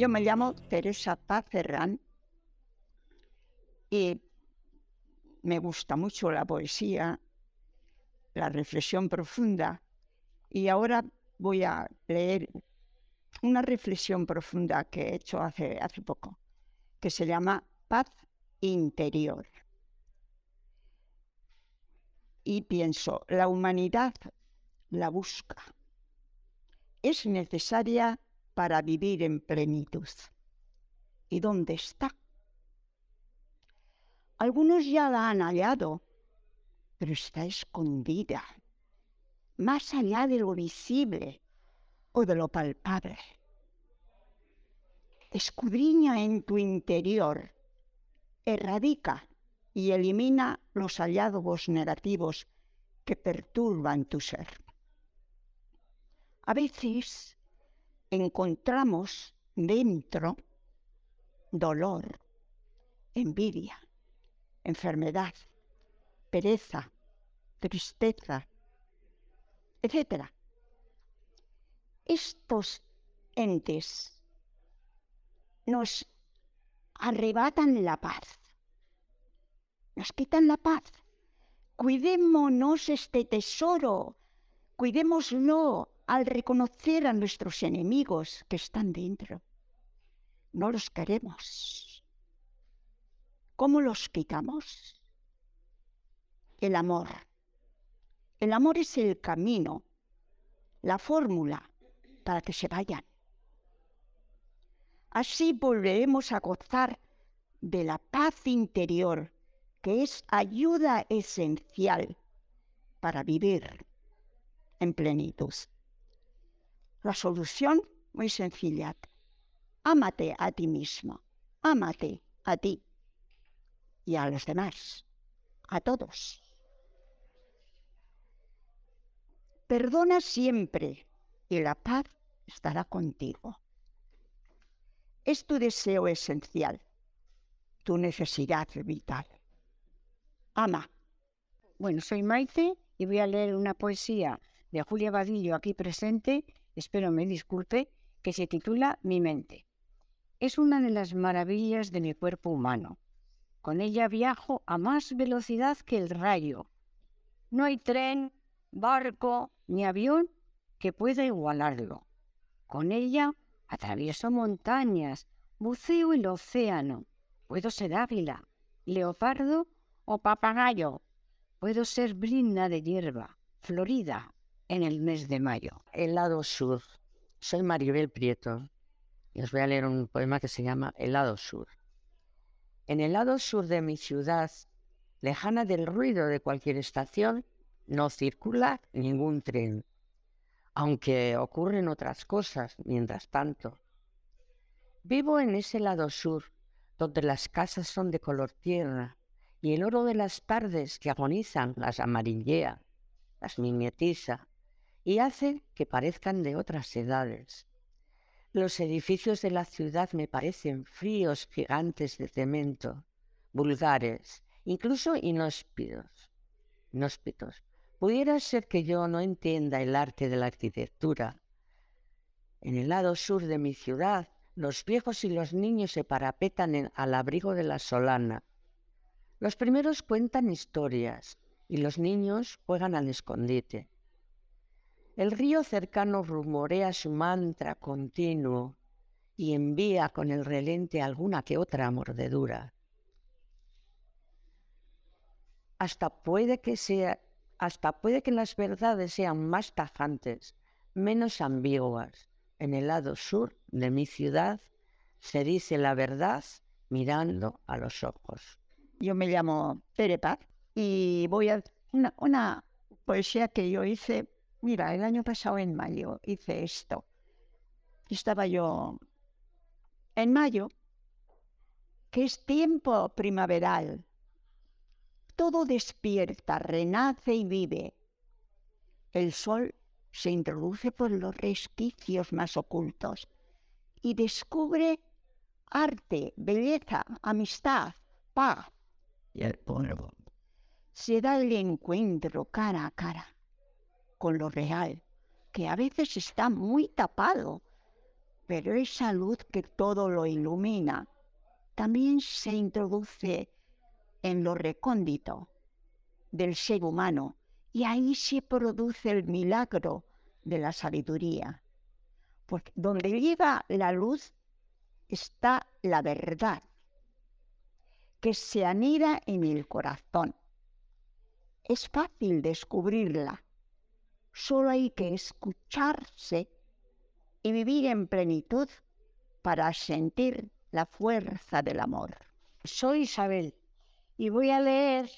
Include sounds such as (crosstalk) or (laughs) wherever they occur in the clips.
Yo me llamo Teresa Paz Ferrán y me gusta mucho la poesía, la reflexión profunda y ahora voy a leer una reflexión profunda que he hecho hace, hace poco, que se llama Paz Interior. Y pienso, la humanidad la busca. Es necesaria para vivir en plenitud. ¿Y dónde está? Algunos ya la han hallado, pero está escondida, más allá de lo visible o de lo palpable. Escudriña en tu interior, erradica y elimina los hallazgos negativos que perturban tu ser. A veces encontramos dentro dolor, envidia, enfermedad, pereza, tristeza, etc. Estos entes nos arrebatan la paz, nos quitan la paz. Cuidémonos este tesoro, cuidémoslo al reconocer a nuestros enemigos que están dentro. No los queremos. ¿Cómo los quitamos? El amor. El amor es el camino, la fórmula para que se vayan. Así volveremos a gozar de la paz interior, que es ayuda esencial para vivir en plenitud. La solución muy sencilla. Ámate a ti mismo, ámate a ti y a los demás, a todos. Perdona siempre y la paz estará contigo. Es tu deseo esencial, tu necesidad vital. Ama. Bueno, soy Maite y voy a leer una poesía de Julia Badillo aquí presente espero me disculpe, que se titula Mi mente. Es una de las maravillas de mi cuerpo humano. Con ella viajo a más velocidad que el rayo. No hay tren, barco ni avión que pueda igualarlo. Con ella atravieso montañas, buceo el océano. Puedo ser águila, leopardo o papagayo. Puedo ser brinda de hierba, florida, en el mes de mayo. El lado sur. Soy Maribel Prieto y os voy a leer un poema que se llama El lado sur. En el lado sur de mi ciudad, lejana del ruido de cualquier estación, no circula ningún tren, aunque ocurren otras cosas mientras tanto. Vivo en ese lado sur, donde las casas son de color tierra y el oro de las tardes que agonizan las amarillea, las mimetiza y hace que parezcan de otras edades. Los edificios de la ciudad me parecen fríos gigantes de cemento, vulgares, incluso inhóspitos. inhóspitos. Pudiera ser que yo no entienda el arte de la arquitectura. En el lado sur de mi ciudad, los viejos y los niños se parapetan al abrigo de la solana. Los primeros cuentan historias y los niños juegan al escondite. El río cercano rumorea su mantra continuo y envía con el relente alguna que otra mordedura. Hasta puede que sea, hasta puede que las verdades sean más tajantes, menos ambiguas. En el lado sur de mi ciudad se dice la verdad mirando a los ojos. Yo me llamo Terepaz y voy a una poesía que yo hice Mira, el año pasado en mayo hice esto. Estaba yo en mayo, que es tiempo primaveral. Todo despierta, renace y vive. El sol se introduce por los resquicios más ocultos y descubre arte, belleza, amistad, paz y el polvo. Se da el encuentro cara a cara con lo real, que a veces está muy tapado Pero esa luz que todo lo ilumina también se introduce en lo recóndito del ser humano y ahí se produce el milagro de la sabiduría. Porque donde viva la luz está la verdad, que se anida en el corazón. Es fácil descubrirla, solo hay que escucharse y vivir en plenitud para sentir la fuerza del amor. Soy Isabel y voy a leer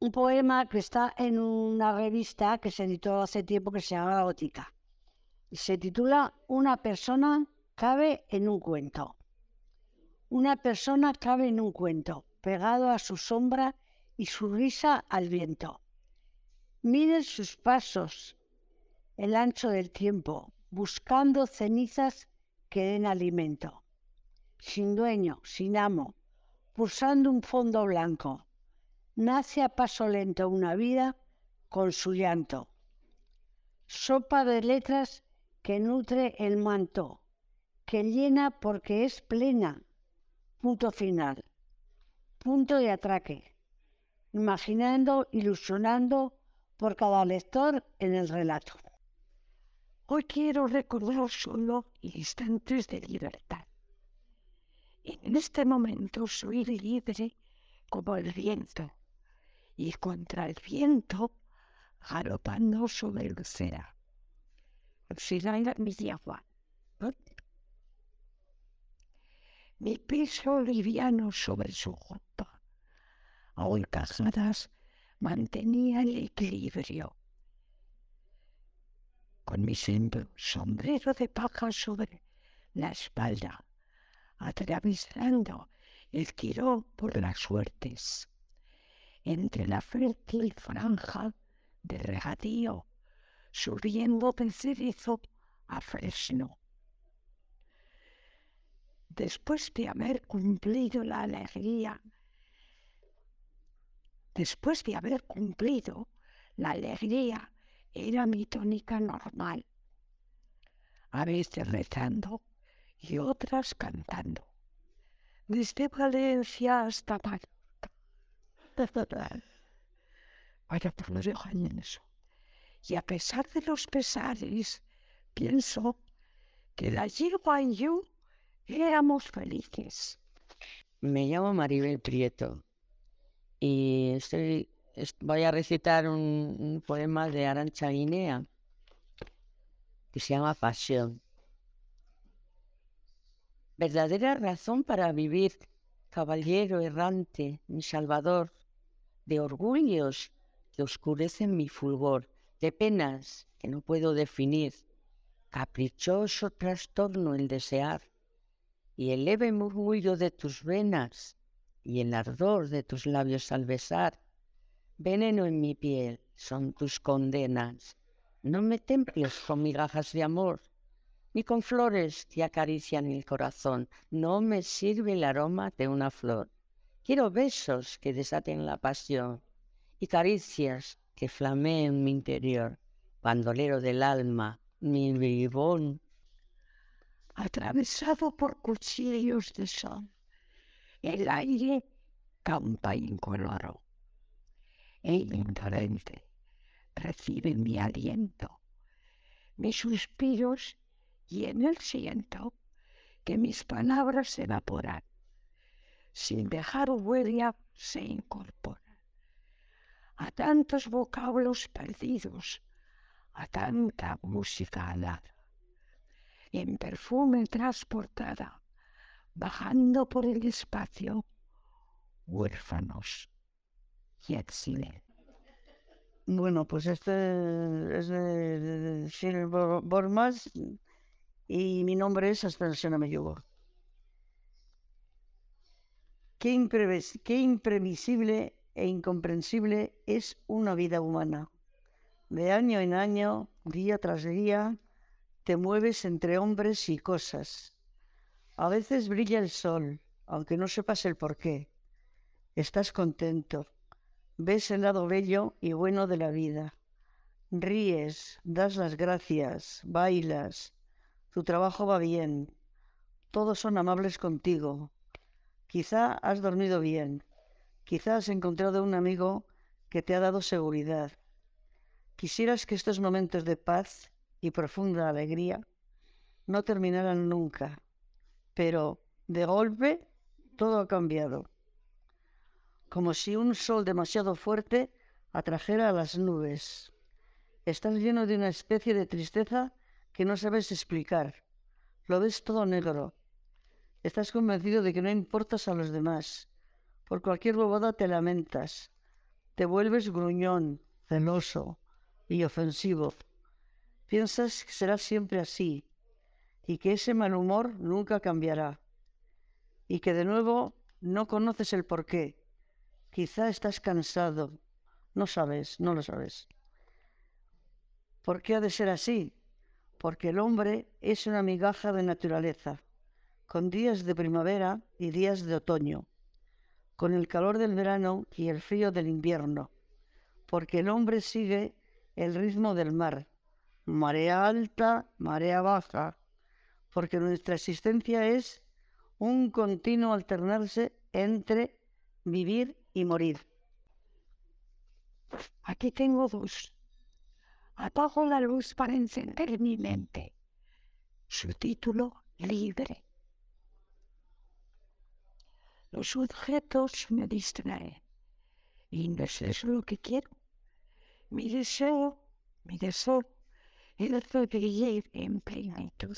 un poema que está en una revista que se editó hace tiempo que se llama Gótica. Se titula Una persona cabe en un cuento. Una persona cabe en un cuento, pegado a su sombra y su risa al viento. Miren sus pasos, el ancho del tiempo, buscando cenizas que den alimento. Sin dueño, sin amo, pulsando un fondo blanco. Nace a paso lento una vida con su llanto. Sopa de letras que nutre el manto, que llena porque es plena. Punto final. Punto de atraque. Imaginando, ilusionando por cada lector en el relato. Hoy quiero recordar solo instantes de libertad. En este momento soy libre como el viento y contra el viento galopando sobre el océano. mi agua. Mi peso liviano sobre su junto. A casadas mantenía el equilibrio con mi sombrero de paja sobre la espalda, atravesando el tirón por las suertes, entre la fértil franja de regadío, subiendo de cerezo a fresno. Después de haber cumplido la alegría, después de haber cumplido la alegría era mi tónica normal. A veces rezando y otras cantando. Desde Valencia hasta Mallorca. (laughs) Vaya por lo dejo en eso. Y a pesar de los pesares, pienso que la yegua y yo éramos felices. Me llamo Maribel Prieto y voy a recitar un, poema de Arancha Guinea que se llama Pasión. Verdadera razón para vivir, caballero errante, mi salvador, de orgullos que oscurecen mi fulgor, de penas que no puedo definir, caprichoso trastorno el desear, y el leve murmullo de tus venas, y el ardor de tus labios al besar, Veneno en mi piel son tus condenas. No me temples con migajas de amor, ni con flores que acarician el corazón. No me sirve el aroma de una flor. Quiero besos que desaten la pasión y caricias que flameen mi interior. Bandolero del alma, mi vivón. Atravesado por cuchillos de sol, el aire campa incoloro. El indolente recibe mi aliento, mis suspiros y en él siento que mis palabras se evaporan, sin dejar huella se incorporan a tantos vocablos perdidos, a tanta música alada, en perfume transportada, bajando por el espacio, huérfanos bueno, pues este es de Bormas y mi nombre es Aspensión Meyugo. Qué, qué imprevisible e incomprensible es una vida humana. De año en año, día tras día, te mueves entre hombres y cosas. A veces brilla el sol, aunque no sepas el por qué. Estás contento, Ves el lado bello y bueno de la vida. Ríes, das las gracias, bailas, Tu trabajo va bien. Todos son amables contigo. Quizá has dormido bien. Quizá has encontrado un amigo que te ha dado seguridad. Quisieras que estos momentos de paz y profunda alegría no terminaran nunca, pero de golpe todo ha cambiado, como si un sol demasiado fuerte atrajera a las nubes. Estás lleno de una especie de tristeza que no sabes explicar. Lo ves todo negro. Estás convencido de que no importas a los demás. Por cualquier bobada te lamentas. Te vuelves gruñón, celoso y ofensivo. Piensas que será siempre así y que ese mal humor nunca cambiará. Y que de nuevo no conoces el porqué. Quizá estás cansado. No sabes, no lo sabes. ¿Por qué ha de ser así? Porque el hombre es una migaja de naturaleza, con días de primavera y días de otoño, con el calor del verano y el frío del invierno, porque el hombre sigue el ritmo del mar, marea alta, marea baja, porque nuestra existencia es un continuo alternarse entre vivir y morir. Aquí tengo dos. Apago la luz para encender mi mente. Su título, libre. Los objetos me distraen y no es eso lo que quiero. Mi deseo, mi deseo, el vivir en plenitud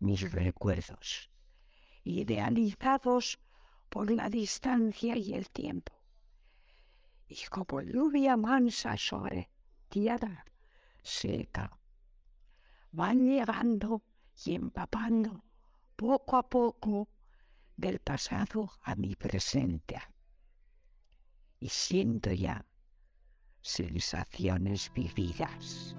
mis recuerdos, idealizados por la distancia y el tiempo. Y como lluvia mansa sobre tierra seca, van llegando y empapando poco a poco del pasado a mi presente. Y siento ya sensaciones vividas.